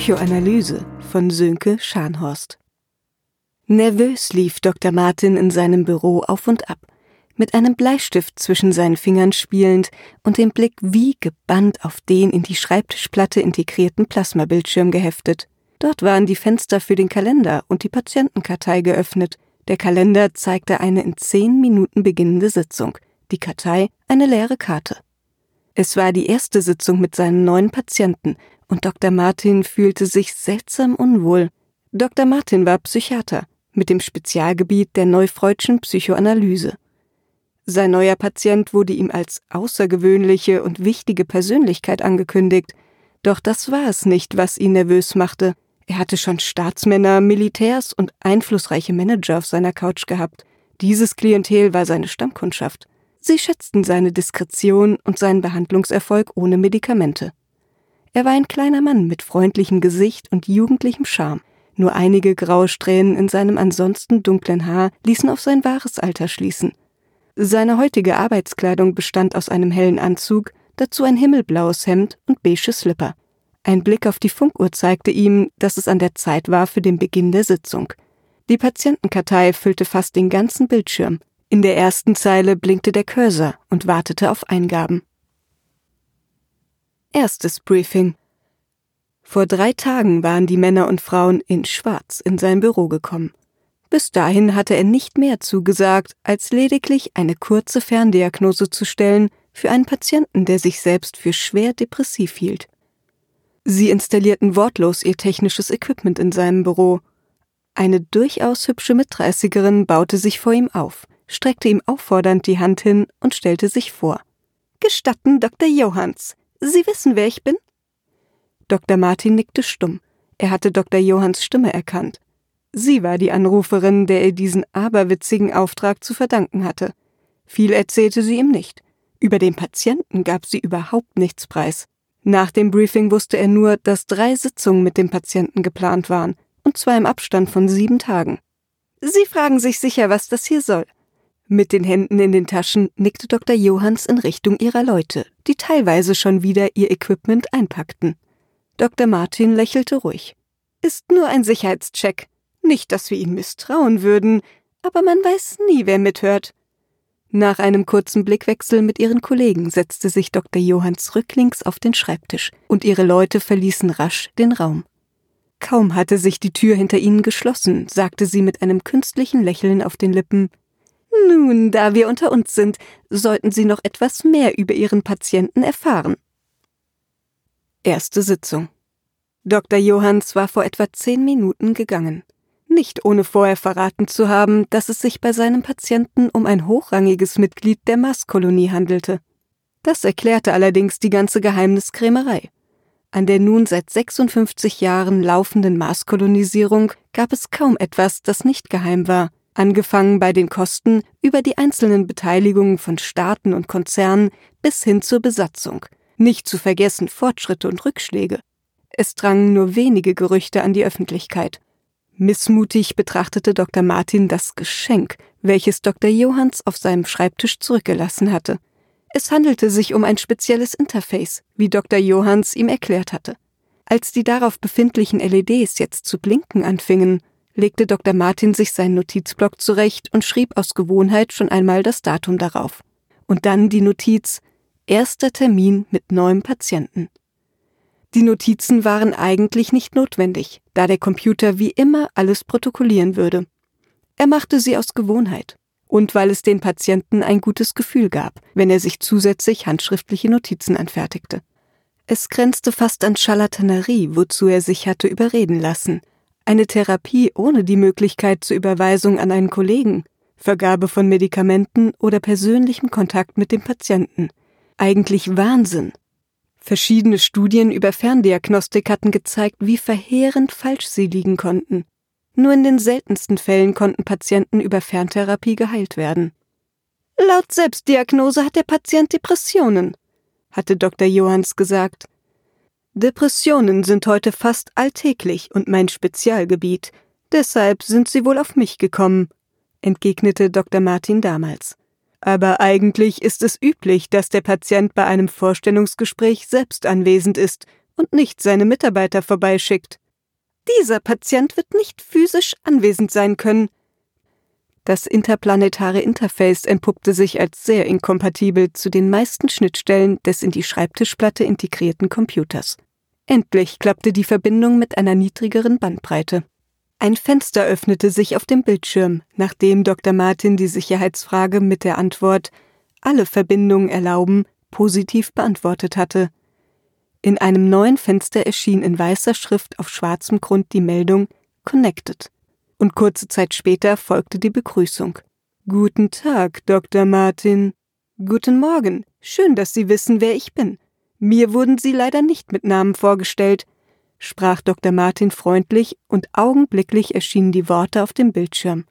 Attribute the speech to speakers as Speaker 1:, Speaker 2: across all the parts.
Speaker 1: Psychoanalyse von Sönke Scharnhorst. Nervös lief Dr. Martin in seinem Büro auf und ab, mit einem Bleistift zwischen seinen Fingern spielend und dem Blick wie gebannt auf den in die Schreibtischplatte integrierten Plasmabildschirm geheftet. Dort waren die Fenster für den Kalender und die Patientenkartei geöffnet. Der Kalender zeigte eine in zehn Minuten beginnende Sitzung, die Kartei eine leere Karte. Es war die erste Sitzung mit seinen neuen Patienten und Dr. Martin fühlte sich seltsam unwohl. Dr. Martin war Psychiater mit dem Spezialgebiet der neufreudschen Psychoanalyse. Sein neuer Patient wurde ihm als außergewöhnliche und wichtige Persönlichkeit angekündigt, doch das war es nicht, was ihn nervös machte. Er hatte schon Staatsmänner, Militärs und einflussreiche Manager auf seiner Couch gehabt. Dieses Klientel war seine Stammkundschaft. Sie schätzten seine Diskretion und seinen Behandlungserfolg ohne Medikamente. Er war ein kleiner Mann mit freundlichem Gesicht und jugendlichem Charme. Nur einige graue Strähnen in seinem ansonsten dunklen Haar ließen auf sein wahres Alter schließen. Seine heutige Arbeitskleidung bestand aus einem hellen Anzug, dazu ein himmelblaues Hemd und beige Slipper. Ein Blick auf die Funkuhr zeigte ihm, dass es an der Zeit war für den Beginn der Sitzung. Die Patientenkartei füllte fast den ganzen Bildschirm. In der ersten Zeile blinkte der Cursor und wartete auf Eingaben. Erstes Briefing. Vor drei Tagen waren die Männer und Frauen in Schwarz in sein Büro gekommen. Bis dahin hatte er nicht mehr zugesagt, als lediglich eine kurze Ferndiagnose zu stellen für einen Patienten, der sich selbst für schwer depressiv hielt. Sie installierten wortlos ihr technisches Equipment in seinem Büro. Eine durchaus hübsche Mitdreißigerin baute sich vor ihm auf streckte ihm auffordernd die Hand hin und stellte sich vor. Gestatten, Dr. Johanns. Sie wissen, wer ich bin? Dr. Martin nickte stumm. Er hatte Dr. Johanns Stimme erkannt. Sie war die Anruferin, der er diesen aberwitzigen Auftrag zu verdanken hatte. Viel erzählte sie ihm nicht. Über den Patienten gab sie überhaupt nichts preis. Nach dem Briefing wusste er nur, dass drei Sitzungen mit dem Patienten geplant waren, und zwar im Abstand von sieben Tagen. Sie fragen sich sicher, was das hier soll. Mit den Händen in den Taschen nickte Dr. Johanns in Richtung ihrer Leute, die teilweise schon wieder ihr Equipment einpackten. Dr. Martin lächelte ruhig. Ist nur ein Sicherheitscheck. Nicht, dass wir ihm misstrauen würden, aber man weiß nie, wer mithört. Nach einem kurzen Blickwechsel mit ihren Kollegen setzte sich Dr. Johanns rücklings auf den Schreibtisch und ihre Leute verließen rasch den Raum. Kaum hatte sich die Tür hinter ihnen geschlossen, sagte sie mit einem künstlichen Lächeln auf den Lippen nun, da wir unter uns sind, sollten Sie noch etwas mehr über Ihren Patienten erfahren. Erste Sitzung. Dr. Johanns war vor etwa zehn Minuten gegangen. Nicht ohne vorher verraten zu haben, dass es sich bei seinem Patienten um ein hochrangiges Mitglied der Marskolonie handelte. Das erklärte allerdings die ganze Geheimniskrämerei. An der nun seit 56 Jahren laufenden Marskolonisierung gab es kaum etwas, das nicht geheim war, angefangen bei den Kosten über die einzelnen Beteiligungen von Staaten und Konzernen bis hin zur Besatzung, nicht zu vergessen Fortschritte und Rückschläge. Es drangen nur wenige Gerüchte an die Öffentlichkeit. Missmutig betrachtete Dr. Martin das Geschenk, welches Dr. Johanns auf seinem Schreibtisch zurückgelassen hatte. Es handelte sich um ein spezielles Interface, wie Dr. Johanns ihm erklärt hatte. Als die darauf befindlichen LEDs jetzt zu blinken anfingen, legte Dr. Martin sich seinen Notizblock zurecht und schrieb aus Gewohnheit schon einmal das Datum darauf. Und dann die Notiz Erster Termin mit neuem Patienten. Die Notizen waren eigentlich nicht notwendig, da der Computer wie immer alles protokollieren würde. Er machte sie aus Gewohnheit und weil es den Patienten ein gutes Gefühl gab, wenn er sich zusätzlich handschriftliche Notizen anfertigte. Es grenzte fast an Charlatanerie, wozu er sich hatte überreden lassen, eine Therapie ohne die Möglichkeit zur Überweisung an einen Kollegen, Vergabe von Medikamenten oder persönlichem Kontakt mit dem Patienten. Eigentlich Wahnsinn. Verschiedene Studien über Ferndiagnostik hatten gezeigt, wie verheerend falsch sie liegen konnten. Nur in den seltensten Fällen konnten Patienten über Ferntherapie geheilt werden. Laut Selbstdiagnose hat der Patient Depressionen, hatte Dr. Johanns gesagt. Depressionen sind heute fast alltäglich und mein Spezialgebiet. Deshalb sind sie wohl auf mich gekommen, entgegnete Dr. Martin damals. Aber eigentlich ist es üblich, dass der Patient bei einem Vorstellungsgespräch selbst anwesend ist und nicht seine Mitarbeiter vorbeischickt. Dieser Patient wird nicht physisch anwesend sein können. Das interplanetare Interface entpuppte sich als sehr inkompatibel zu den meisten Schnittstellen des in die Schreibtischplatte integrierten Computers. Endlich klappte die Verbindung mit einer niedrigeren Bandbreite. Ein Fenster öffnete sich auf dem Bildschirm, nachdem Dr. Martin die Sicherheitsfrage mit der Antwort Alle Verbindungen erlauben positiv beantwortet hatte. In einem neuen Fenster erschien in weißer Schrift auf schwarzem Grund die Meldung Connected. Und kurze Zeit später folgte die Begrüßung. Guten Tag, Dr. Martin. Guten Morgen. Schön, dass Sie wissen, wer ich bin. Mir wurden Sie leider nicht mit Namen vorgestellt, sprach Dr. Martin freundlich und augenblicklich erschienen die Worte auf dem Bildschirm.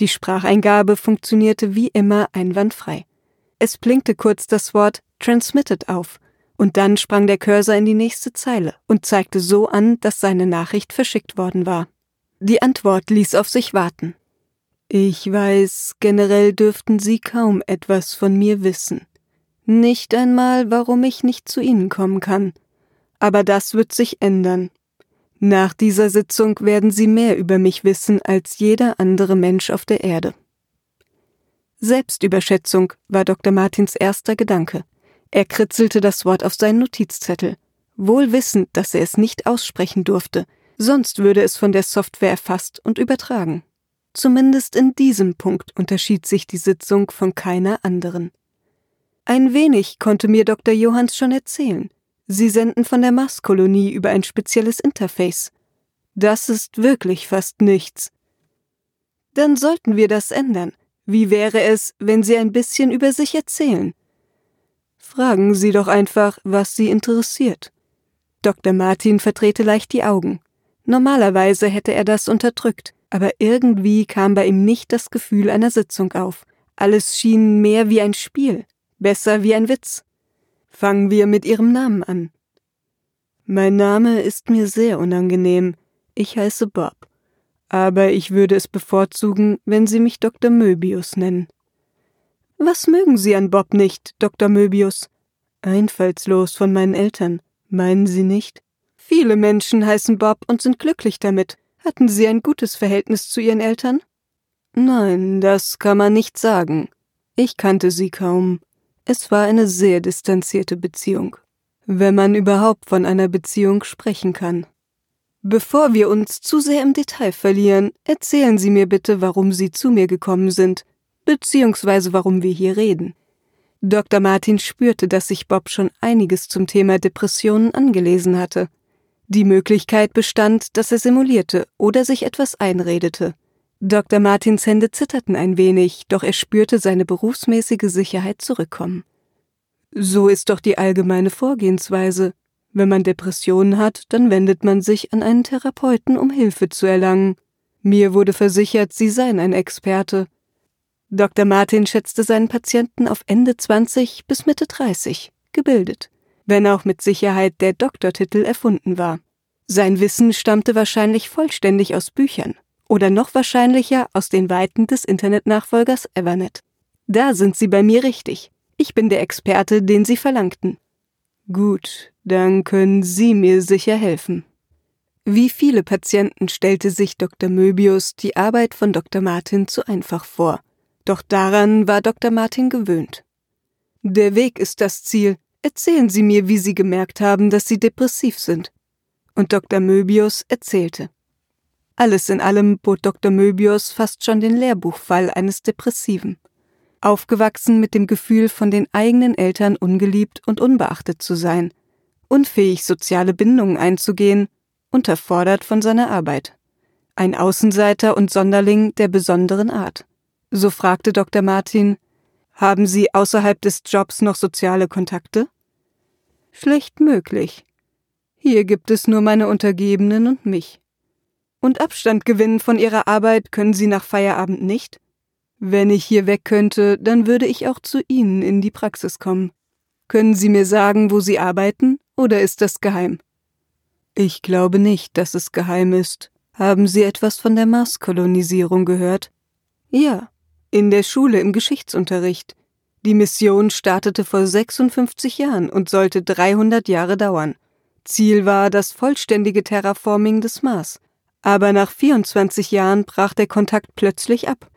Speaker 1: Die Spracheingabe funktionierte wie immer einwandfrei. Es blinkte kurz das Wort Transmitted auf und dann sprang der Cursor in die nächste Zeile und zeigte so an, dass seine Nachricht verschickt worden war. Die Antwort ließ auf sich warten. Ich weiß, generell dürften Sie kaum etwas von mir wissen. Nicht einmal, warum ich nicht zu Ihnen kommen kann. Aber das wird sich ändern. Nach dieser Sitzung werden Sie mehr über mich wissen als jeder andere Mensch auf der Erde. Selbstüberschätzung war Dr. Martins erster Gedanke. Er kritzelte das Wort auf seinen Notizzettel, wohl wissend, dass er es nicht aussprechen durfte, sonst würde es von der Software erfasst und übertragen. Zumindest in diesem Punkt unterschied sich die Sitzung von keiner anderen. Ein wenig konnte mir Dr. Johanns schon erzählen. Sie senden von der Marskolonie über ein spezielles Interface. Das ist wirklich fast nichts. Dann sollten wir das ändern. Wie wäre es, wenn Sie ein bisschen über sich erzählen? Fragen Sie doch einfach, was Sie interessiert. Dr. Martin verdrehte leicht die Augen. Normalerweise hätte er das unterdrückt, aber irgendwie kam bei ihm nicht das Gefühl einer Sitzung auf. Alles schien mehr wie ein Spiel, besser wie ein Witz. Fangen wir mit Ihrem Namen an. Mein Name ist mir sehr unangenehm. Ich heiße Bob. Aber ich würde es bevorzugen, wenn Sie mich Dr. Möbius nennen. Was mögen Sie an Bob nicht, Dr. Möbius? Einfallslos von meinen Eltern. Meinen Sie nicht? Viele Menschen heißen Bob und sind glücklich damit. Hatten Sie ein gutes Verhältnis zu Ihren Eltern? Nein, das kann man nicht sagen. Ich kannte sie kaum. Es war eine sehr distanzierte Beziehung. Wenn man überhaupt von einer Beziehung sprechen kann. Bevor wir uns zu sehr im Detail verlieren, erzählen Sie mir bitte, warum Sie zu mir gekommen sind beziehungsweise warum wir hier reden. Dr. Martin spürte, dass sich Bob schon einiges zum Thema Depressionen angelesen hatte. Die Möglichkeit bestand, dass er simulierte oder sich etwas einredete. Dr. Martins Hände zitterten ein wenig, doch er spürte seine berufsmäßige Sicherheit zurückkommen. So ist doch die allgemeine Vorgehensweise. Wenn man Depressionen hat, dann wendet man sich an einen Therapeuten, um Hilfe zu erlangen. Mir wurde versichert, Sie seien ein Experte. Dr. Martin schätzte seinen Patienten auf Ende 20 bis Mitte 30, gebildet, wenn auch mit Sicherheit der Doktortitel erfunden war. Sein Wissen stammte wahrscheinlich vollständig aus Büchern oder noch wahrscheinlicher aus den Weiten des Internetnachfolgers Evernet. Da sind Sie bei mir richtig. Ich bin der Experte, den Sie verlangten. Gut, dann können Sie mir sicher helfen. Wie viele Patienten stellte sich Dr. Möbius die Arbeit von Dr. Martin zu einfach vor doch daran war Dr. Martin gewöhnt. Der Weg ist das Ziel. Erzählen Sie mir, wie Sie gemerkt haben, dass Sie depressiv sind. Und Dr. Möbius erzählte. Alles in allem bot Dr. Möbius fast schon den Lehrbuchfall eines Depressiven. Aufgewachsen mit dem Gefühl, von den eigenen Eltern ungeliebt und unbeachtet zu sein, unfähig, soziale Bindungen einzugehen, unterfordert von seiner Arbeit. Ein Außenseiter und Sonderling der besonderen Art. So fragte Dr. Martin, haben Sie außerhalb des Jobs noch soziale Kontakte? Schlecht möglich. Hier gibt es nur meine Untergebenen und mich. Und Abstand gewinnen von Ihrer Arbeit können Sie nach Feierabend nicht? Wenn ich hier weg könnte, dann würde ich auch zu Ihnen in die Praxis kommen. Können Sie mir sagen, wo Sie arbeiten, oder ist das geheim? Ich glaube nicht, dass es geheim ist. Haben Sie etwas von der Marskolonisierung gehört? Ja. In der Schule im Geschichtsunterricht. Die Mission startete vor 56 Jahren und sollte 300 Jahre dauern. Ziel war das vollständige Terraforming des Mars. Aber nach 24 Jahren brach der Kontakt plötzlich ab.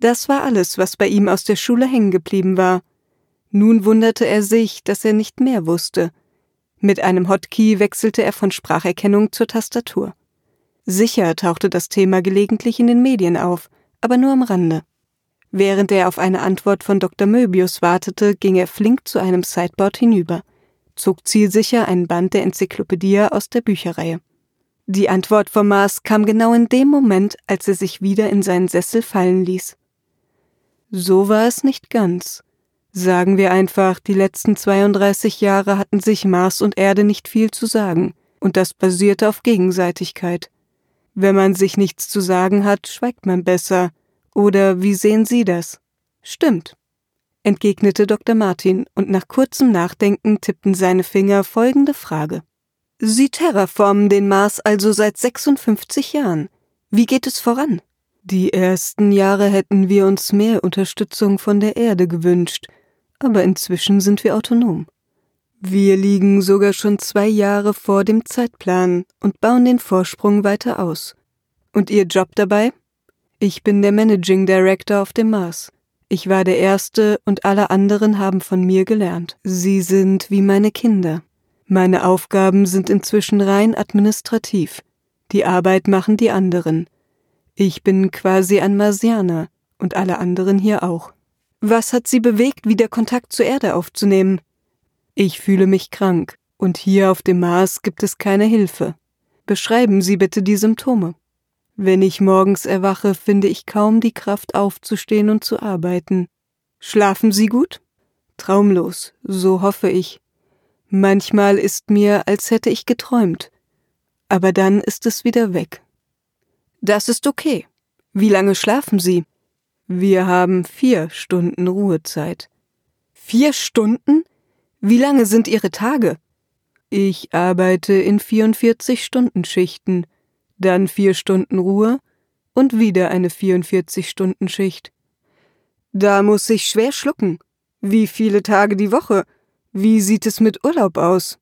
Speaker 1: Das war alles, was bei ihm aus der Schule hängen geblieben war. Nun wunderte er sich, dass er nicht mehr wusste. Mit einem Hotkey wechselte er von Spracherkennung zur Tastatur. Sicher tauchte das Thema gelegentlich in den Medien auf, aber nur am Rande. Während er auf eine Antwort von Dr. Möbius wartete, ging er flink zu einem Sideboard hinüber, zog zielsicher einen Band der Enzyklopädie aus der Bücherreihe. Die Antwort vom Mars kam genau in dem Moment, als er sich wieder in seinen Sessel fallen ließ. So war es nicht ganz. Sagen wir einfach, die letzten 32 Jahre hatten sich Mars und Erde nicht viel zu sagen, und das basierte auf Gegenseitigkeit. Wenn man sich nichts zu sagen hat, schweigt man besser. Oder wie sehen Sie das? Stimmt, entgegnete Dr. Martin, und nach kurzem Nachdenken tippten seine Finger folgende Frage. Sie terraformen den Mars also seit 56 Jahren. Wie geht es voran? Die ersten Jahre hätten wir uns mehr Unterstützung von der Erde gewünscht, aber inzwischen sind wir autonom. Wir liegen sogar schon zwei Jahre vor dem Zeitplan und bauen den Vorsprung weiter aus. Und Ihr Job dabei? Ich bin der Managing Director auf dem Mars. Ich war der Erste und alle anderen haben von mir gelernt. Sie sind wie meine Kinder. Meine Aufgaben sind inzwischen rein administrativ. Die Arbeit machen die anderen. Ich bin quasi ein Marsianer und alle anderen hier auch. Was hat Sie bewegt, wieder Kontakt zur Erde aufzunehmen? Ich fühle mich krank und hier auf dem Mars gibt es keine Hilfe. Beschreiben Sie bitte die Symptome. Wenn ich morgens erwache, finde ich kaum die Kraft aufzustehen und zu arbeiten. Schlafen Sie gut? Traumlos, so hoffe ich. Manchmal ist mir, als hätte ich geträumt, aber dann ist es wieder weg. Das ist okay. Wie lange schlafen Sie? Wir haben vier Stunden Ruhezeit. Vier Stunden? Wie lange sind Ihre Tage? Ich arbeite in 44 Stunden Schichten, dann vier Stunden Ruhe und wieder eine 44 Stunden Schicht. Da muss ich schwer schlucken. Wie viele Tage die Woche? Wie sieht es mit Urlaub aus?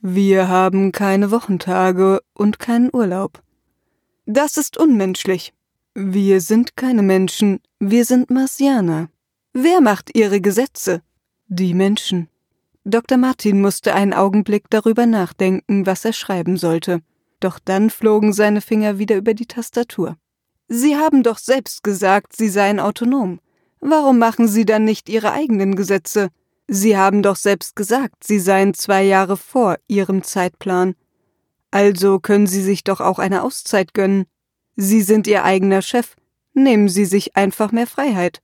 Speaker 1: Wir haben keine Wochentage und keinen Urlaub. Das ist unmenschlich. Wir sind keine Menschen, wir sind Marsianer. Wer macht ihre Gesetze? Die Menschen. Dr. Martin musste einen Augenblick darüber nachdenken, was er schreiben sollte. Doch dann flogen seine Finger wieder über die Tastatur. Sie haben doch selbst gesagt, Sie seien autonom. Warum machen Sie dann nicht Ihre eigenen Gesetze? Sie haben doch selbst gesagt, Sie seien zwei Jahre vor Ihrem Zeitplan. Also können Sie sich doch auch eine Auszeit gönnen. Sie sind Ihr eigener Chef. Nehmen Sie sich einfach mehr Freiheit.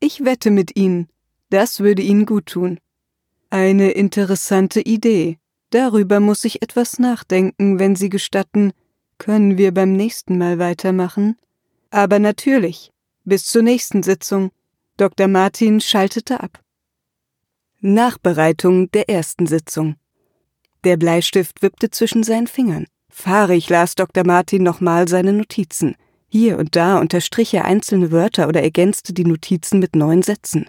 Speaker 1: Ich wette mit Ihnen. Das würde Ihnen gut tun. Eine interessante Idee. Darüber muss ich etwas nachdenken, wenn Sie gestatten. Können wir beim nächsten Mal weitermachen? Aber natürlich. Bis zur nächsten Sitzung. Dr. Martin schaltete ab. Nachbereitung der ersten Sitzung. Der Bleistift wippte zwischen seinen Fingern. Fahrig las Dr. Martin nochmal seine Notizen. Hier und da unterstrich er einzelne Wörter oder ergänzte die Notizen mit neuen Sätzen.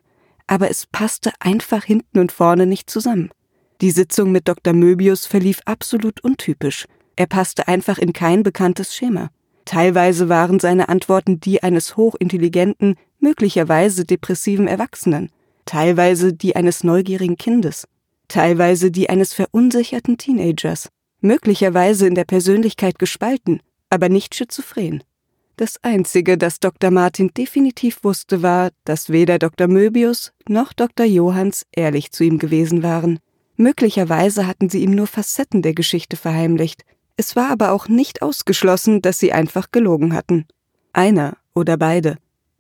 Speaker 1: Aber es passte einfach hinten und vorne nicht zusammen. Die Sitzung mit Dr. Möbius verlief absolut untypisch. Er passte einfach in kein bekanntes Schema. Teilweise waren seine Antworten die eines hochintelligenten, möglicherweise depressiven Erwachsenen teilweise die eines neugierigen Kindes, teilweise die eines verunsicherten Teenagers, möglicherweise in der Persönlichkeit gespalten, aber nicht schizophren. Das Einzige, das Dr. Martin definitiv wusste, war, dass weder Dr. Möbius noch Dr. Johanns ehrlich zu ihm gewesen waren. Möglicherweise hatten sie ihm nur Facetten der Geschichte verheimlicht. Es war aber auch nicht ausgeschlossen, dass sie einfach gelogen hatten. Einer oder beide.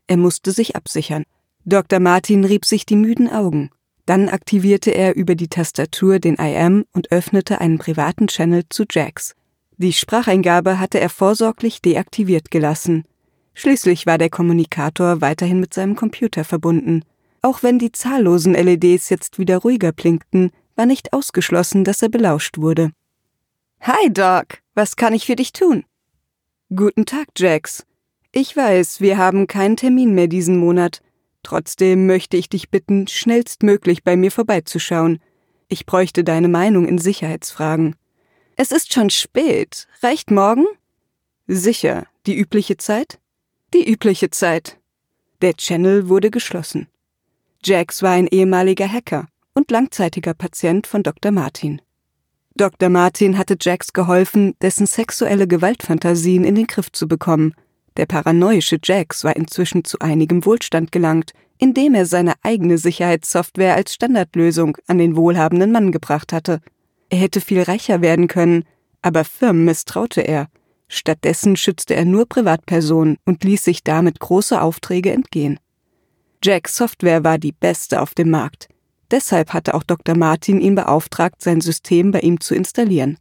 Speaker 1: Er musste sich absichern. Dr. Martin rieb sich die müden Augen. Dann aktivierte er über die Tastatur den IM und öffnete einen privaten Channel zu Jax. Die Spracheingabe hatte er vorsorglich deaktiviert gelassen. Schließlich war der Kommunikator weiterhin mit seinem Computer verbunden. Auch wenn die zahllosen LEDs jetzt wieder ruhiger blinkten, war nicht ausgeschlossen, dass er belauscht wurde. Hi, Doc. Was kann ich für dich tun? Guten Tag, Jax. Ich weiß, wir haben keinen Termin mehr diesen Monat. Trotzdem möchte ich dich bitten, schnellstmöglich bei mir vorbeizuschauen. Ich bräuchte deine Meinung in Sicherheitsfragen. Es ist schon spät. Reicht morgen? Sicher. Die übliche Zeit? Die übliche Zeit. Der Channel wurde geschlossen. Jax war ein ehemaliger Hacker und langzeitiger Patient von Dr. Martin. Dr. Martin hatte Jax geholfen, dessen sexuelle Gewaltfantasien in den Griff zu bekommen. Der paranoische Jax war inzwischen zu einigem Wohlstand gelangt, indem er seine eigene Sicherheitssoftware als Standardlösung an den wohlhabenden Mann gebracht hatte. Er hätte viel reicher werden können, aber Firmen misstraute er. Stattdessen schützte er nur Privatpersonen und ließ sich damit große Aufträge entgehen. Jacks Software war die beste auf dem Markt. Deshalb hatte auch Dr. Martin ihn beauftragt, sein System bei ihm zu installieren.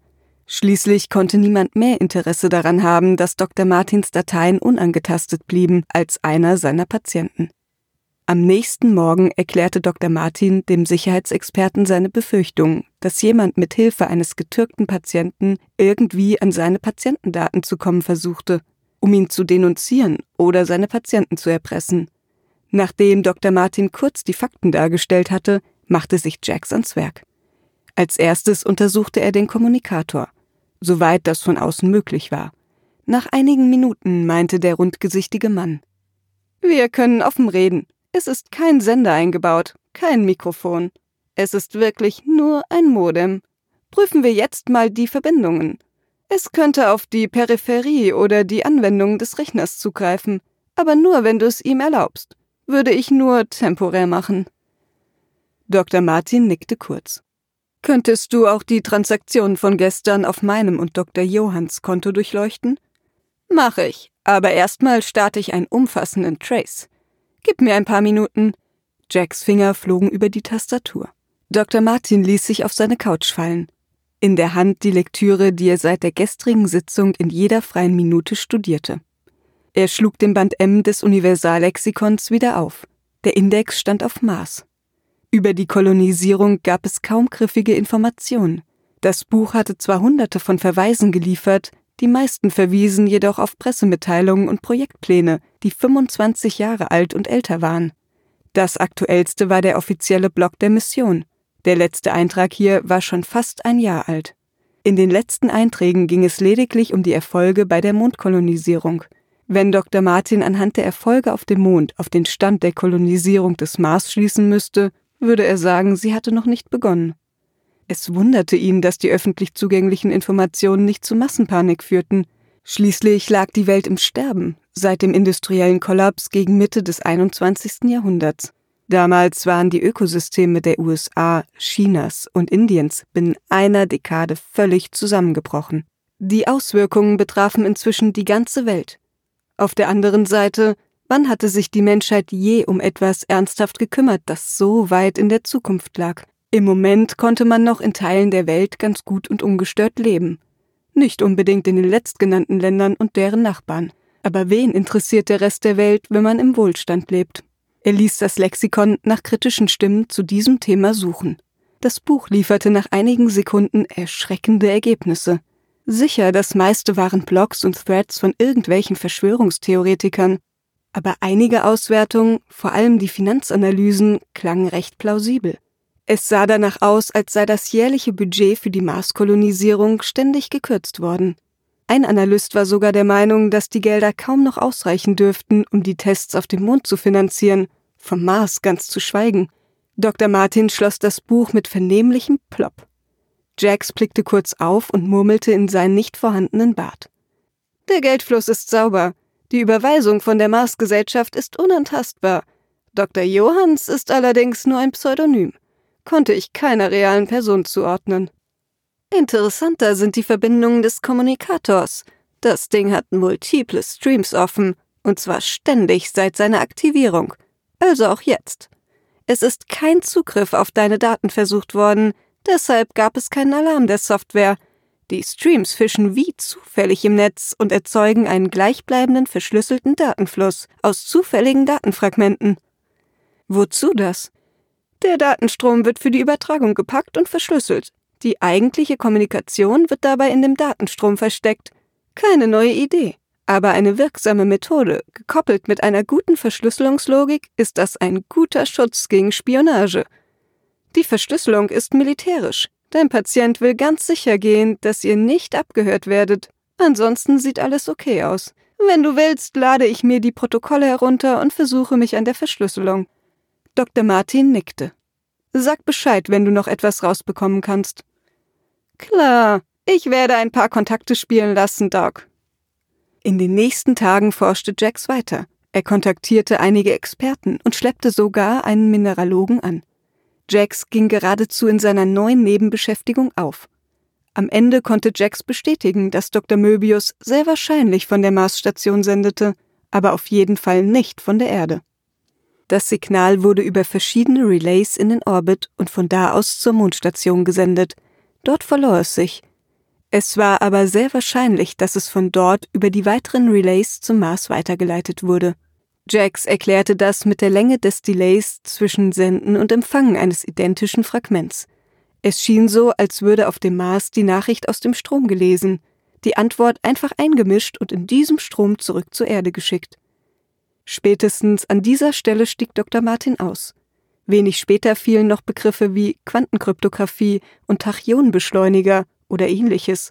Speaker 1: Schließlich konnte niemand mehr Interesse daran haben, dass Dr. Martins Dateien unangetastet blieben als einer seiner Patienten. Am nächsten Morgen erklärte Dr. Martin dem Sicherheitsexperten seine Befürchtung, dass jemand mit Hilfe eines getürkten Patienten irgendwie an seine Patientendaten zu kommen versuchte, um ihn zu denunzieren oder seine Patienten zu erpressen. Nachdem Dr. Martin kurz die Fakten dargestellt hatte, machte sich Jax ans Werk. Als erstes untersuchte er den Kommunikator, soweit das von außen möglich war. Nach einigen Minuten meinte der rundgesichtige Mann Wir können offen reden. Es ist kein Sender eingebaut, kein Mikrofon. Es ist wirklich nur ein Modem. Prüfen wir jetzt mal die Verbindungen. Es könnte auf die Peripherie oder die Anwendung des Rechners zugreifen, aber nur, wenn du es ihm erlaubst. Würde ich nur temporär machen. Dr. Martin nickte kurz. Könntest du auch die Transaktion von gestern auf meinem und Dr. Johanns Konto durchleuchten? Mach ich, aber erstmal starte ich einen umfassenden Trace. Gib mir ein paar Minuten. Jacks Finger flogen über die Tastatur. Dr. Martin ließ sich auf seine Couch fallen. In der Hand die Lektüre, die er seit der gestrigen Sitzung in jeder freien Minute studierte. Er schlug den Band M des Universallexikons wieder auf. Der Index stand auf Mars. Über die Kolonisierung gab es kaum griffige Informationen. Das Buch hatte zwar hunderte von Verweisen geliefert, die meisten verwiesen jedoch auf Pressemitteilungen und Projektpläne, die 25 Jahre alt und älter waren. Das aktuellste war der offizielle Blog der Mission. Der letzte Eintrag hier war schon fast ein Jahr alt. In den letzten Einträgen ging es lediglich um die Erfolge bei der Mondkolonisierung. Wenn Dr. Martin anhand der Erfolge auf dem Mond auf den Stand der Kolonisierung des Mars schließen müsste, würde er sagen, sie hatte noch nicht begonnen. Es wunderte ihn, dass die öffentlich zugänglichen Informationen nicht zu Massenpanik führten. Schließlich lag die Welt im Sterben seit dem industriellen Kollaps gegen Mitte des 21. Jahrhunderts. Damals waren die Ökosysteme der USA, Chinas und Indiens binnen einer Dekade völlig zusammengebrochen. Die Auswirkungen betrafen inzwischen die ganze Welt. Auf der anderen Seite, wann hatte sich die Menschheit je um etwas ernsthaft gekümmert, das so weit in der Zukunft lag? Im Moment konnte man noch in Teilen der Welt ganz gut und ungestört leben. Nicht unbedingt in den letztgenannten Ländern und deren Nachbarn. Aber wen interessiert der Rest der Welt, wenn man im Wohlstand lebt? Er ließ das Lexikon nach kritischen Stimmen zu diesem Thema suchen. Das Buch lieferte nach einigen Sekunden erschreckende Ergebnisse. Sicher, das meiste waren Blogs und Threads von irgendwelchen Verschwörungstheoretikern, aber einige Auswertungen, vor allem die Finanzanalysen, klangen recht plausibel. Es sah danach aus, als sei das jährliche Budget für die Marskolonisierung ständig gekürzt worden. Ein Analyst war sogar der Meinung, dass die Gelder kaum noch ausreichen dürften, um die Tests auf dem Mond zu finanzieren, vom Mars ganz zu schweigen. Dr. Martin schloss das Buch mit vernehmlichem Plopp. Jax blickte kurz auf und murmelte in seinen nicht vorhandenen Bart. Der Geldfluss ist sauber. Die Überweisung von der Marsgesellschaft ist unantastbar. Dr. Johanns ist allerdings nur ein Pseudonym konnte ich keiner realen Person zuordnen. Interessanter sind die Verbindungen des Kommunikators. Das Ding hat multiple Streams offen, und zwar ständig seit seiner Aktivierung, also auch jetzt. Es ist kein Zugriff auf deine Daten versucht worden, deshalb gab es keinen Alarm der Software. Die Streams fischen wie zufällig im Netz und erzeugen einen gleichbleibenden verschlüsselten Datenfluss aus zufälligen Datenfragmenten. Wozu das? Der Datenstrom wird für die Übertragung gepackt und verschlüsselt. Die eigentliche Kommunikation wird dabei in dem Datenstrom versteckt. Keine neue Idee, aber eine wirksame Methode. Gekoppelt mit einer guten Verschlüsselungslogik ist das ein guter Schutz gegen Spionage. Die Verschlüsselung ist militärisch. Dein Patient will ganz sicher gehen, dass ihr nicht abgehört werdet. Ansonsten sieht alles okay aus. Wenn du willst, lade ich mir die Protokolle herunter und versuche mich an der Verschlüsselung. Dr. Martin nickte. Sag Bescheid, wenn du noch etwas rausbekommen kannst. Klar, ich werde ein paar Kontakte spielen lassen, Doc. In den nächsten Tagen forschte Jax weiter. Er kontaktierte einige Experten und schleppte sogar einen Mineralogen an. Jax ging geradezu in seiner neuen Nebenbeschäftigung auf. Am Ende konnte Jax bestätigen, dass Dr. Möbius sehr wahrscheinlich von der Marsstation sendete, aber auf jeden Fall nicht von der Erde. Das Signal wurde über verschiedene Relays in den Orbit und von da aus zur Mondstation gesendet. Dort verlor es sich. Es war aber sehr wahrscheinlich, dass es von dort über die weiteren Relays zum Mars weitergeleitet wurde. Jax erklärte das mit der Länge des Delays zwischen Senden und Empfangen eines identischen Fragments. Es schien so, als würde auf dem Mars die Nachricht aus dem Strom gelesen, die Antwort einfach eingemischt und in diesem Strom zurück zur Erde geschickt. Spätestens an dieser Stelle stieg Dr. Martin aus. Wenig später fielen noch Begriffe wie Quantenkryptographie und Tachyonbeschleuniger oder ähnliches.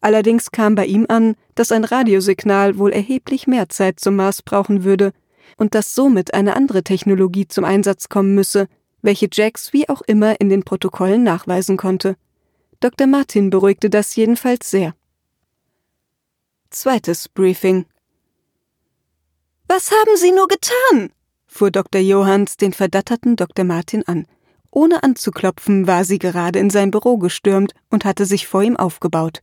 Speaker 1: Allerdings kam bei ihm an, dass ein Radiosignal wohl erheblich mehr Zeit zum Mars brauchen würde und dass somit eine andere Technologie zum Einsatz kommen müsse, welche Jax wie auch immer in den Protokollen nachweisen konnte. Dr. Martin beruhigte das jedenfalls sehr. Zweites Briefing was haben Sie nur getan? fuhr Dr. Johanns den verdatterten Dr. Martin an. Ohne anzuklopfen war sie gerade in sein Büro gestürmt und hatte sich vor ihm aufgebaut.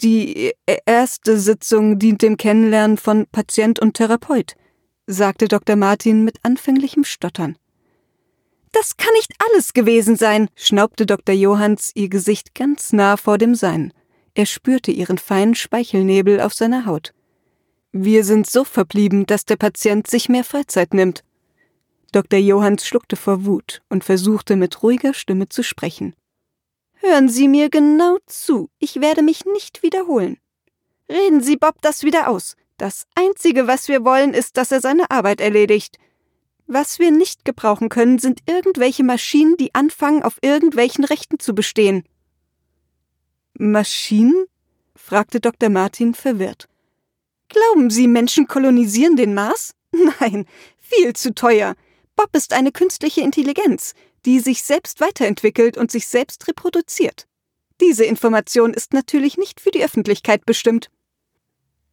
Speaker 1: Die erste Sitzung dient dem Kennenlernen von Patient und Therapeut, sagte Dr. Martin mit anfänglichem Stottern. Das kann nicht alles gewesen sein, schnaubte Dr. Johanns ihr Gesicht ganz nah vor dem Seinen. Er spürte ihren feinen Speichelnebel auf seiner Haut. Wir sind so verblieben, dass der Patient sich mehr Freizeit nimmt. Dr. Johanns schluckte vor Wut und versuchte mit ruhiger Stimme zu sprechen. Hören Sie mir genau zu, ich werde mich nicht wiederholen. Reden Sie Bob das wieder aus. Das Einzige, was wir wollen, ist, dass er seine Arbeit erledigt. Was wir nicht gebrauchen können, sind irgendwelche Maschinen, die anfangen, auf irgendwelchen Rechten zu bestehen. Maschinen? fragte Dr. Martin verwirrt. Glauben Sie, Menschen kolonisieren den Mars? Nein, viel zu teuer. Bob ist eine künstliche Intelligenz, die sich selbst weiterentwickelt und sich selbst reproduziert. Diese Information ist natürlich nicht für die Öffentlichkeit bestimmt.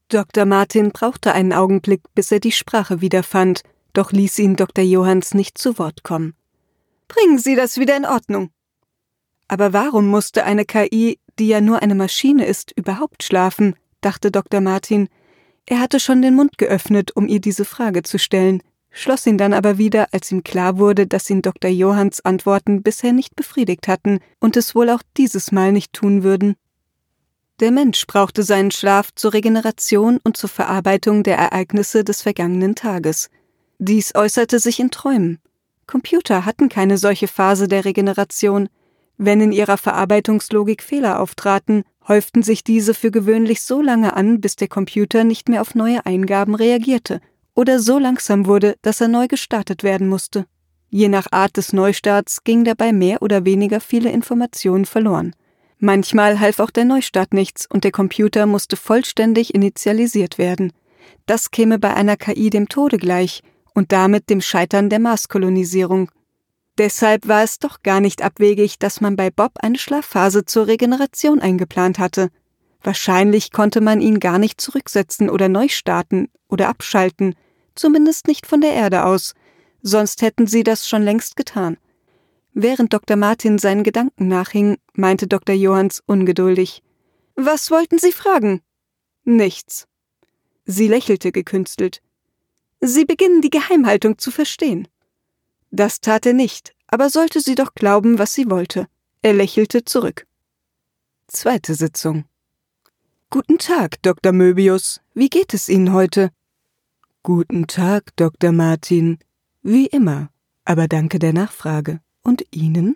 Speaker 1: Dr. Martin brauchte einen Augenblick, bis er die Sprache wiederfand, doch ließ ihn Dr. Johanns nicht zu Wort kommen. Bringen Sie das wieder in Ordnung. Aber warum musste eine KI, die ja nur eine Maschine ist, überhaupt schlafen? dachte Dr. Martin. Er hatte schon den Mund geöffnet, um ihr diese Frage zu stellen, schloss ihn dann aber wieder, als ihm klar wurde, dass ihn Dr. Johanns Antworten bisher nicht befriedigt hatten und es wohl auch dieses Mal nicht tun würden. Der Mensch brauchte seinen Schlaf zur Regeneration und zur Verarbeitung der Ereignisse des vergangenen Tages. Dies äußerte sich in Träumen. Computer hatten keine solche Phase der Regeneration. Wenn in ihrer Verarbeitungslogik Fehler auftraten, häuften sich diese für gewöhnlich so lange an, bis der Computer nicht mehr auf neue Eingaben reagierte oder so langsam wurde, dass er neu gestartet werden musste. Je nach Art des Neustarts gingen dabei mehr oder weniger viele Informationen verloren. Manchmal half auch der Neustart nichts und der Computer musste vollständig initialisiert werden. Das käme bei einer KI dem Tode gleich und damit dem Scheitern der Marskolonisierung. Deshalb war es doch gar nicht abwegig, dass man bei Bob eine Schlafphase zur Regeneration eingeplant hatte. Wahrscheinlich konnte man ihn gar nicht zurücksetzen oder neu starten oder abschalten, zumindest nicht von der Erde aus, sonst hätten sie das schon längst getan. Während Dr. Martin seinen Gedanken nachhing, meinte Dr. Johanns ungeduldig. Was wollten Sie fragen? Nichts. Sie lächelte gekünstelt. Sie beginnen die Geheimhaltung zu verstehen. Das tat er nicht, aber sollte sie doch glauben, was sie wollte. Er lächelte zurück. Zweite Sitzung. Guten Tag, Dr. Möbius. Wie geht es Ihnen heute? Guten Tag, Dr. Martin. Wie immer, aber danke der Nachfrage. Und Ihnen?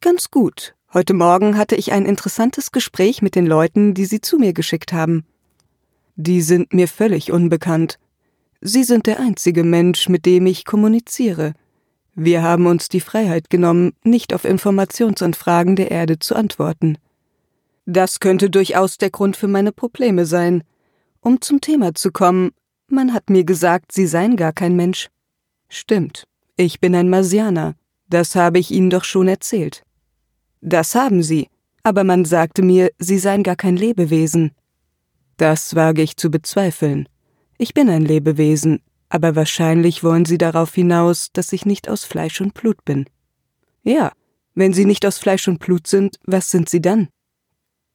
Speaker 1: Ganz gut. Heute Morgen hatte ich ein interessantes Gespräch mit den Leuten, die Sie zu mir geschickt haben. Die sind mir völlig unbekannt. Sie sind der einzige Mensch, mit dem ich kommuniziere. Wir haben uns die Freiheit genommen, nicht auf Informationsanfragen der Erde zu antworten. Das könnte durchaus der Grund für meine Probleme sein. Um zum Thema zu kommen, man hat mir gesagt, Sie seien gar kein Mensch. Stimmt, ich bin ein Marsianer, das habe ich Ihnen doch schon erzählt. Das haben Sie, aber man sagte mir, Sie seien gar kein Lebewesen. Das wage ich zu bezweifeln. Ich bin ein Lebewesen, aber wahrscheinlich wollen Sie darauf hinaus, dass ich nicht aus Fleisch und Blut bin. Ja, wenn Sie nicht aus Fleisch und Blut sind, was sind Sie dann?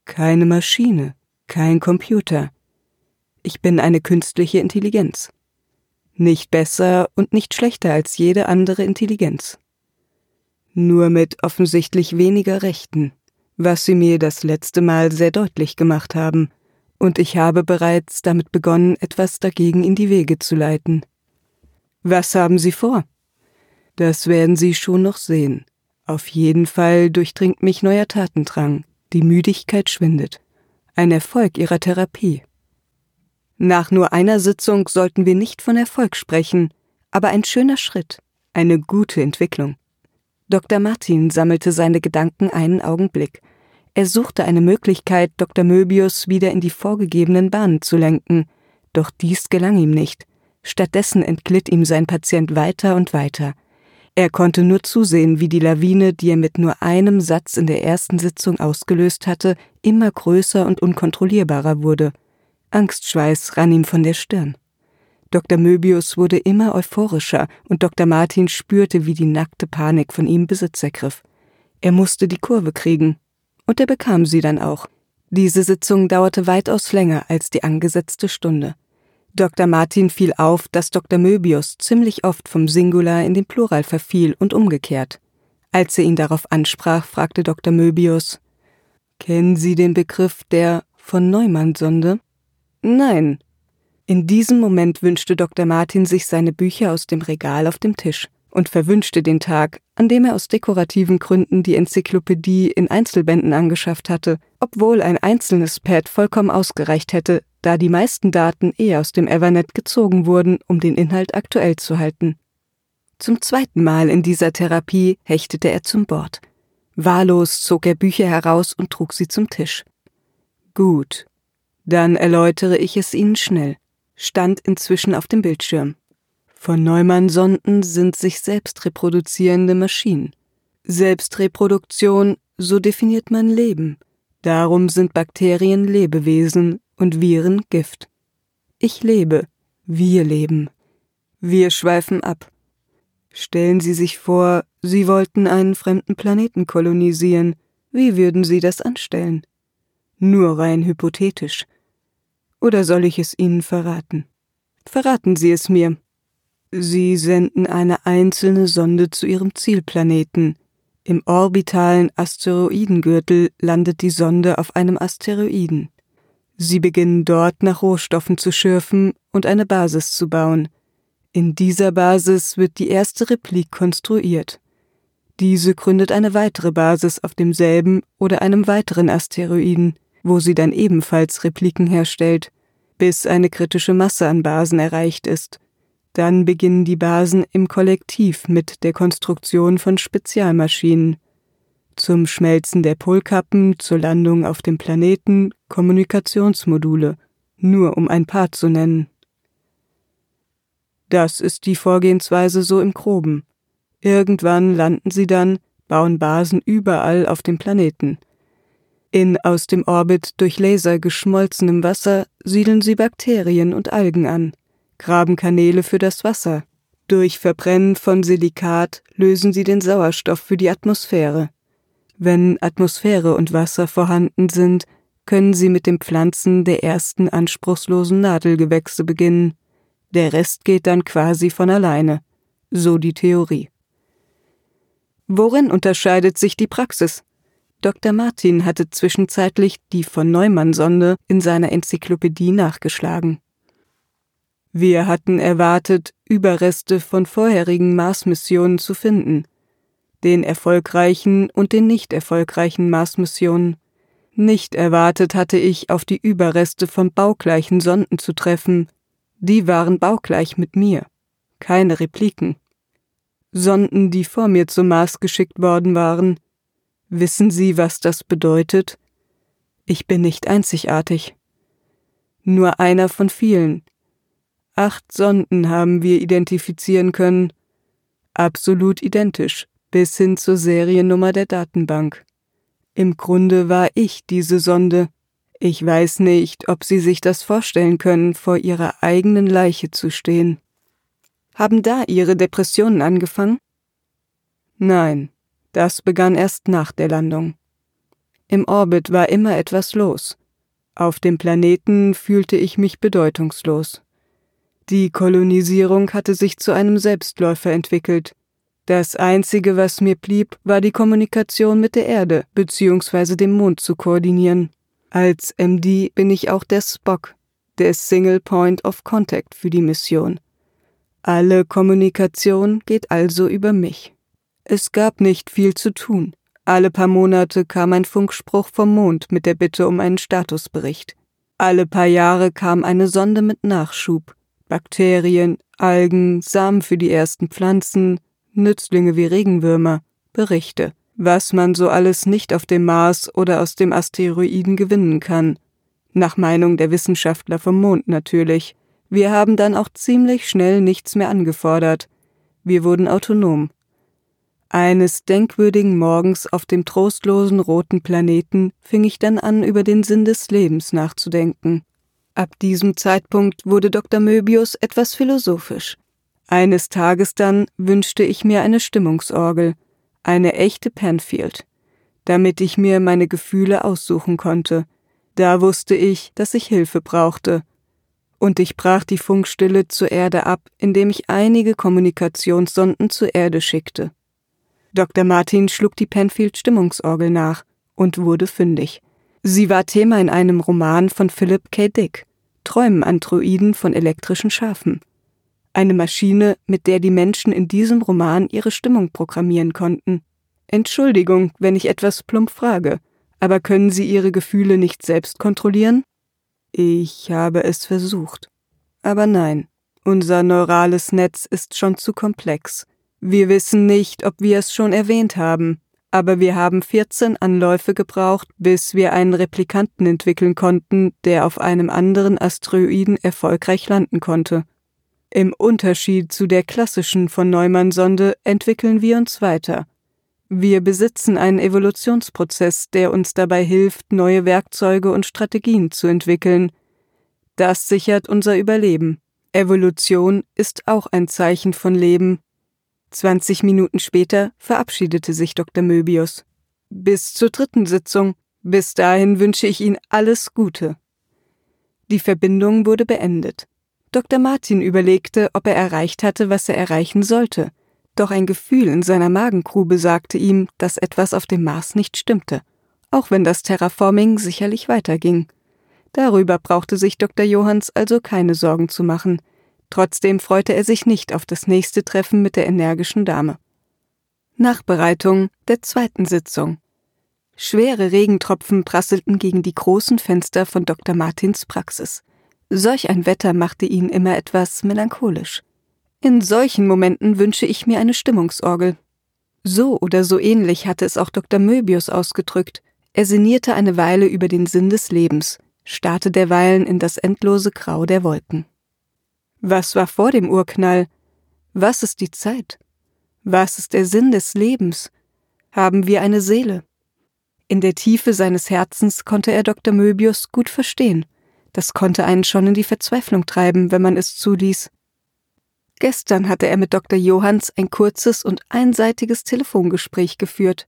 Speaker 1: Keine Maschine, kein Computer. Ich bin eine künstliche Intelligenz. Nicht besser und nicht schlechter als jede andere Intelligenz. Nur mit offensichtlich weniger Rechten, was Sie mir das letzte Mal sehr deutlich gemacht haben und ich habe bereits damit begonnen, etwas dagegen in die Wege zu leiten. Was haben Sie vor? Das werden Sie schon noch sehen. Auf jeden Fall durchdringt mich neuer Tatendrang, die Müdigkeit schwindet. Ein Erfolg Ihrer Therapie. Nach nur einer Sitzung sollten wir nicht von Erfolg sprechen, aber ein schöner Schritt, eine gute Entwicklung. Dr. Martin sammelte seine Gedanken einen Augenblick – er suchte eine Möglichkeit, Dr. Möbius wieder in die vorgegebenen Bahnen zu lenken, doch dies gelang ihm nicht. Stattdessen entglitt ihm sein Patient weiter und weiter. Er konnte nur zusehen, wie die Lawine, die er mit nur einem Satz in der ersten Sitzung ausgelöst hatte, immer größer und unkontrollierbarer wurde. Angstschweiß rann ihm von der Stirn. Dr. Möbius wurde immer euphorischer und Dr. Martin spürte, wie die nackte Panik von ihm Besitz ergriff. Er musste die Kurve kriegen, und er bekam sie dann auch. Diese Sitzung dauerte weitaus länger als die angesetzte Stunde. Dr. Martin fiel auf, dass Dr. Möbius ziemlich oft vom Singular in den Plural verfiel und umgekehrt. Als er ihn darauf ansprach, fragte Dr. Möbius Kennen Sie den Begriff der von Neumann-Sonde? Nein. In diesem Moment wünschte Dr. Martin sich seine Bücher aus dem Regal auf dem Tisch und verwünschte den Tag, an dem er aus dekorativen Gründen die Enzyklopädie in Einzelbänden angeschafft hatte, obwohl ein einzelnes Pad vollkommen ausgereicht hätte, da die meisten Daten eher aus dem Evernet gezogen wurden, um den Inhalt aktuell zu halten. Zum zweiten Mal in dieser Therapie hechtete er zum Bord. Wahllos zog er Bücher heraus und trug sie zum Tisch. Gut, dann erläutere ich es Ihnen schnell, stand inzwischen auf dem Bildschirm. Von Neumann-Sonden sind sich selbst reproduzierende Maschinen. Selbstreproduktion, so definiert man Leben. Darum sind Bakterien Lebewesen und Viren Gift. Ich lebe, wir leben. Wir schweifen ab. Stellen Sie sich vor, Sie wollten einen fremden Planeten kolonisieren. Wie würden Sie das anstellen? Nur rein hypothetisch. Oder soll ich es Ihnen verraten? Verraten Sie es mir, Sie senden eine einzelne Sonde zu ihrem Zielplaneten. Im orbitalen Asteroidengürtel landet die Sonde auf einem Asteroiden. Sie beginnen dort nach Rohstoffen zu schürfen und eine Basis zu bauen. In dieser Basis wird die erste Replik konstruiert. Diese gründet eine weitere Basis auf demselben oder einem weiteren Asteroiden, wo sie dann ebenfalls Repliken herstellt, bis eine kritische Masse an Basen erreicht ist. Dann beginnen die Basen im Kollektiv mit der Konstruktion von Spezialmaschinen. Zum Schmelzen der Polkappen, zur Landung auf dem Planeten, Kommunikationsmodule, nur um ein paar zu nennen. Das ist die Vorgehensweise so im Groben. Irgendwann landen sie dann, bauen Basen überall auf dem Planeten. In aus dem Orbit durch Laser geschmolzenem Wasser siedeln sie Bakterien und Algen an. Grabenkanäle für das Wasser. Durch Verbrennen von Silikat lösen sie den Sauerstoff für die Atmosphäre. Wenn Atmosphäre und Wasser vorhanden sind, können sie mit dem Pflanzen der ersten anspruchslosen Nadelgewächse beginnen. Der Rest geht dann quasi von alleine. So die Theorie. Worin unterscheidet sich die Praxis? Dr. Martin hatte zwischenzeitlich die von Neumann-Sonde in seiner Enzyklopädie nachgeschlagen. Wir hatten erwartet, Überreste von vorherigen Marsmissionen zu finden, den erfolgreichen und den nicht erfolgreichen Marsmissionen. Nicht erwartet hatte ich, auf die Überreste von baugleichen Sonden zu treffen. Die waren baugleich mit mir. Keine Repliken. Sonden, die vor mir zum Mars geschickt worden waren. Wissen Sie, was das bedeutet? Ich bin nicht einzigartig. Nur einer von vielen. Acht Sonden haben wir identifizieren können. Absolut identisch, bis hin zur Seriennummer der Datenbank. Im Grunde war ich diese Sonde. Ich weiß nicht, ob Sie sich das vorstellen können, vor Ihrer eigenen Leiche zu stehen. Haben da Ihre Depressionen angefangen? Nein, das begann erst nach der Landung. Im Orbit war immer etwas los. Auf dem Planeten fühlte ich mich bedeutungslos. Die Kolonisierung hatte sich zu einem Selbstläufer entwickelt. Das Einzige, was mir blieb, war die Kommunikation mit der Erde bzw. dem Mond zu koordinieren. Als MD bin ich auch der Spock, der Single Point of Contact für die Mission. Alle Kommunikation geht also über mich. Es gab nicht viel zu tun. Alle paar Monate kam ein Funkspruch vom Mond mit der Bitte um einen Statusbericht. Alle paar Jahre kam eine Sonde mit Nachschub. Bakterien, Algen, Samen für die ersten Pflanzen, Nützlinge wie Regenwürmer, Berichte, was man so alles nicht auf dem Mars oder aus dem Asteroiden gewinnen kann. Nach Meinung der Wissenschaftler vom Mond natürlich. Wir haben dann auch ziemlich schnell nichts mehr angefordert. Wir wurden autonom. Eines denkwürdigen Morgens auf dem trostlosen roten Planeten fing ich dann an, über den Sinn des Lebens nachzudenken. Ab diesem Zeitpunkt wurde Dr. Möbius etwas philosophisch. Eines Tages dann wünschte ich mir eine Stimmungsorgel, eine echte Penfield, damit ich mir meine Gefühle aussuchen konnte. Da wusste ich, dass ich Hilfe brauchte. Und ich brach die Funkstille zur Erde ab, indem ich einige Kommunikationssonden zur Erde schickte. Dr. Martin schlug die Penfield Stimmungsorgel nach und wurde fündig. Sie war Thema in einem Roman von Philip K. Dick, Träumen Androiden von elektrischen Schafen. Eine Maschine, mit der die Menschen in diesem Roman ihre Stimmung programmieren konnten. Entschuldigung, wenn ich etwas plump frage, aber können Sie Ihre Gefühle nicht selbst kontrollieren? Ich habe es versucht. Aber nein, unser neurales Netz ist schon zu komplex. Wir wissen nicht, ob wir es schon erwähnt haben, aber wir haben 14 Anläufe gebraucht, bis wir einen Replikanten entwickeln konnten, der auf einem anderen Asteroiden erfolgreich landen konnte. Im Unterschied zu der klassischen von Neumann-Sonde entwickeln wir uns weiter. Wir besitzen einen Evolutionsprozess, der uns dabei hilft, neue Werkzeuge und Strategien zu entwickeln. Das sichert unser Überleben. Evolution ist auch ein Zeichen von Leben, 20 Minuten später verabschiedete sich Dr. Möbius. Bis zur dritten Sitzung. Bis dahin wünsche ich Ihnen alles Gute. Die Verbindung wurde beendet. Dr. Martin überlegte, ob er erreicht hatte, was er erreichen sollte. Doch ein Gefühl in seiner Magengrube sagte ihm, dass etwas auf dem Mars nicht stimmte, auch wenn das Terraforming sicherlich weiterging. Darüber brauchte sich Dr. Johanns also keine Sorgen zu machen. Trotzdem freute er sich nicht auf das nächste Treffen mit der energischen Dame. Nachbereitung der zweiten Sitzung. Schwere Regentropfen prasselten gegen die großen Fenster von Dr. Martins Praxis. Solch ein Wetter machte ihn immer etwas melancholisch. In solchen Momenten wünsche ich mir eine Stimmungsorgel. So oder so ähnlich hatte es auch Dr. Möbius ausgedrückt. Er sinnierte eine Weile über den Sinn des Lebens, starrte derweilen in das endlose Grau der Wolken. Was war vor dem Urknall? Was ist die Zeit? Was ist der Sinn des Lebens? Haben wir eine Seele? In der Tiefe seines Herzens konnte er Dr. Möbius gut verstehen. Das konnte einen schon in die Verzweiflung treiben, wenn man es zuließ. Gestern hatte er mit Dr. Johanns ein kurzes und einseitiges Telefongespräch geführt.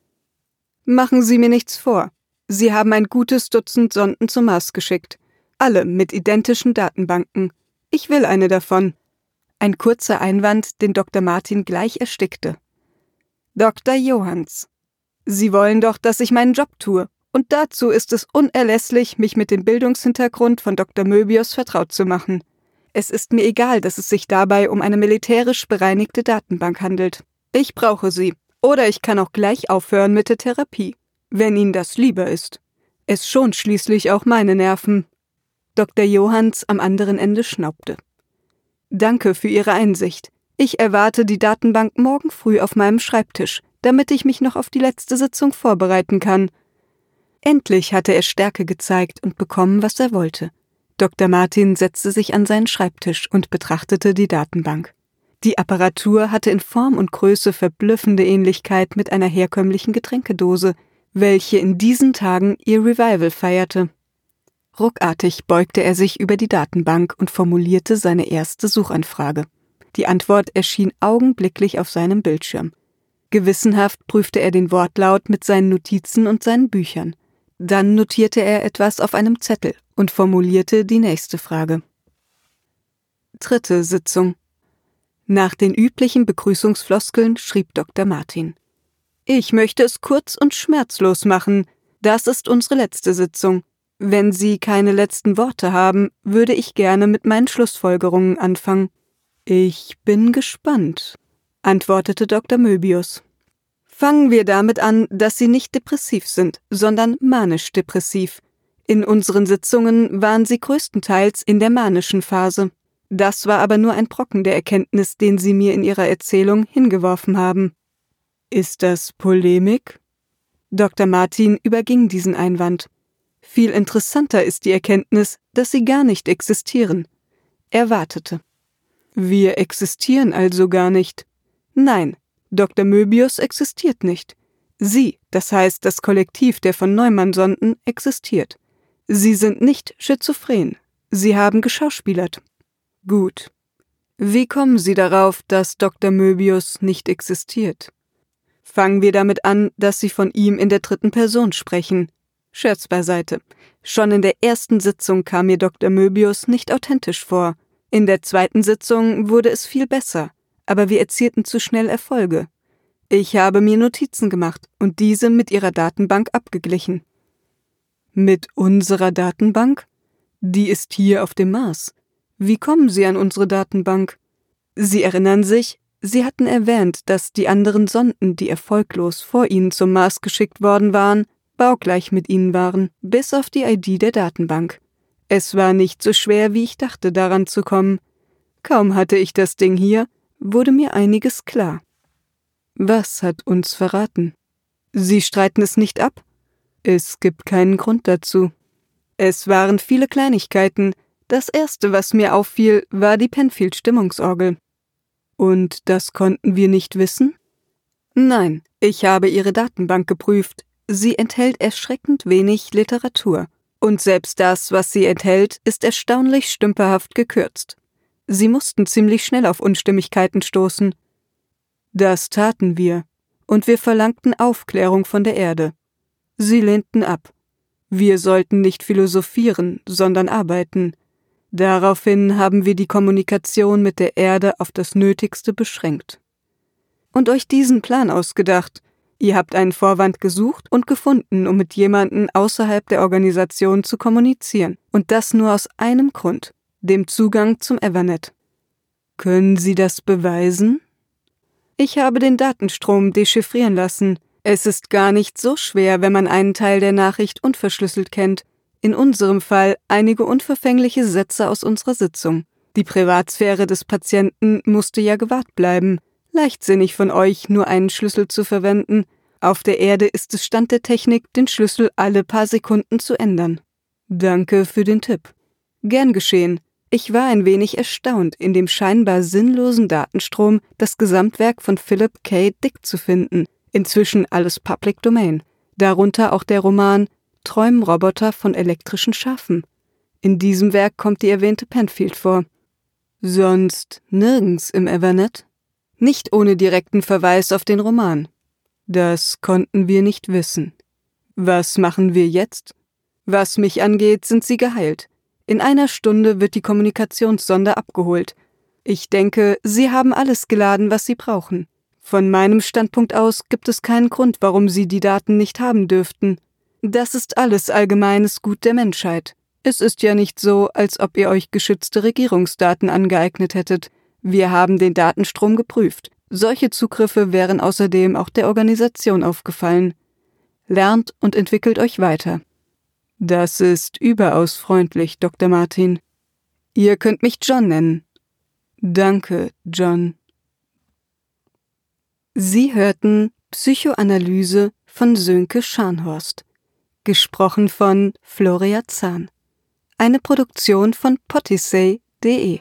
Speaker 1: Machen Sie mir nichts vor. Sie haben ein gutes Dutzend Sonden zum Mars geschickt. Alle mit identischen Datenbanken. Ich will eine davon. Ein kurzer Einwand, den Dr. Martin gleich erstickte. Dr. Johanns. Sie wollen doch, dass ich meinen Job tue, und dazu ist es unerlässlich, mich mit dem Bildungshintergrund von Dr. Möbius vertraut zu machen. Es ist mir egal, dass es sich dabei um eine militärisch bereinigte Datenbank handelt. Ich brauche sie. Oder ich kann auch gleich aufhören mit der Therapie, wenn Ihnen das lieber ist. Es schont schließlich auch meine Nerven, Dr. Johanns am anderen Ende schnaubte. Danke für Ihre Einsicht. Ich erwarte die Datenbank morgen früh auf meinem Schreibtisch, damit ich mich noch auf die letzte Sitzung vorbereiten kann. Endlich hatte er Stärke gezeigt und bekommen, was er wollte. Dr. Martin setzte sich an seinen Schreibtisch und betrachtete die Datenbank. Die Apparatur hatte in Form und Größe verblüffende Ähnlichkeit mit einer herkömmlichen Getränkedose, welche in diesen Tagen ihr Revival feierte. Ruckartig beugte er sich über die Datenbank und formulierte seine erste Suchanfrage. Die Antwort erschien augenblicklich auf seinem Bildschirm. Gewissenhaft prüfte er den Wortlaut mit seinen Notizen und seinen Büchern. Dann notierte er etwas auf einem Zettel und formulierte die nächste Frage. Dritte Sitzung. Nach den üblichen Begrüßungsfloskeln schrieb Dr. Martin. Ich möchte es kurz und schmerzlos machen. Das ist unsere letzte Sitzung. Wenn Sie keine letzten Worte haben, würde ich gerne mit meinen Schlussfolgerungen anfangen. Ich bin gespannt, antwortete Dr. Möbius. Fangen wir damit an, dass Sie nicht depressiv sind, sondern manisch-depressiv. In unseren Sitzungen waren Sie größtenteils in der manischen Phase. Das war aber nur ein Brocken der Erkenntnis, den Sie mir in Ihrer Erzählung hingeworfen haben. Ist das Polemik? Dr. Martin überging diesen Einwand. Viel interessanter ist die Erkenntnis, dass Sie gar nicht existieren. Er wartete. Wir existieren also gar nicht. Nein, Dr. Möbius existiert nicht. Sie, das heißt das Kollektiv der von Neumann-Sonden, existiert. Sie sind nicht schizophren. Sie haben geschauspielert. Gut. Wie kommen Sie darauf, dass Dr. Möbius nicht existiert? Fangen wir damit an, dass Sie von ihm in der dritten Person sprechen. Scherz beiseite. Schon in der ersten Sitzung kam mir Dr. Möbius nicht authentisch vor. In der zweiten Sitzung wurde es viel besser aber wir erzielten zu schnell Erfolge. Ich habe mir Notizen gemacht und diese mit Ihrer Datenbank abgeglichen. Mit unserer Datenbank? Die ist hier auf dem Mars. Wie kommen Sie an unsere Datenbank? Sie erinnern sich, Sie hatten erwähnt, dass die anderen Sonden, die erfolglos vor Ihnen zum Mars geschickt worden waren, baugleich mit Ihnen waren, bis auf die ID der Datenbank. Es war nicht so schwer, wie ich dachte, daran zu kommen. Kaum hatte ich das Ding hier, wurde mir einiges klar. Was hat uns verraten? Sie streiten es nicht ab? Es gibt keinen Grund dazu. Es waren viele Kleinigkeiten. Das erste, was mir auffiel, war die Penfield Stimmungsorgel. Und das konnten wir nicht wissen? Nein, ich habe ihre Datenbank geprüft. Sie enthält erschreckend wenig Literatur. Und selbst das, was sie enthält, ist erstaunlich stümperhaft gekürzt. Sie mussten ziemlich schnell auf Unstimmigkeiten stoßen. Das taten wir, und wir verlangten Aufklärung von der Erde. Sie lehnten ab. Wir sollten nicht philosophieren, sondern arbeiten. Daraufhin haben wir die Kommunikation mit der Erde auf das Nötigste beschränkt. Und euch diesen Plan ausgedacht. Ihr habt einen Vorwand gesucht und gefunden, um mit jemandem außerhalb der Organisation zu kommunizieren. Und das nur aus einem Grund dem Zugang zum Evernet. Können Sie das beweisen? Ich habe den Datenstrom dechiffrieren lassen. Es ist gar nicht so schwer, wenn man einen Teil der Nachricht unverschlüsselt kennt. In unserem Fall einige unverfängliche Sätze aus unserer Sitzung. Die Privatsphäre des Patienten musste ja gewahrt bleiben. Leichtsinnig von euch, nur einen Schlüssel zu verwenden. Auf der Erde ist es Stand der Technik, den Schlüssel alle paar Sekunden zu ändern. Danke für den Tipp. Gern geschehen. Ich war ein wenig erstaunt, in dem scheinbar sinnlosen Datenstrom das Gesamtwerk von Philip K. Dick zu finden, inzwischen alles Public Domain, darunter auch der Roman Träumen Roboter von elektrischen Schafen. In diesem Werk kommt die erwähnte Penfield vor. Sonst nirgends im Evernet? Nicht ohne direkten Verweis auf den Roman. Das konnten wir nicht wissen. Was machen wir jetzt? Was mich angeht, sind sie geheilt. In einer Stunde wird die Kommunikationssonde abgeholt. Ich denke, Sie haben alles geladen, was Sie brauchen. Von meinem Standpunkt aus gibt es keinen Grund, warum Sie die Daten nicht haben dürften. Das ist alles allgemeines Gut der Menschheit. Es ist ja nicht so, als ob ihr euch geschützte Regierungsdaten angeeignet hättet. Wir haben den Datenstrom geprüft. Solche Zugriffe wären außerdem auch der Organisation aufgefallen. Lernt und entwickelt euch weiter. Das ist überaus freundlich, Dr. Martin. Ihr könnt mich John nennen. Danke, John. Sie hörten Psychoanalyse von Sönke Scharnhorst. Gesprochen von Floria Zahn. Eine Produktion von potisay.de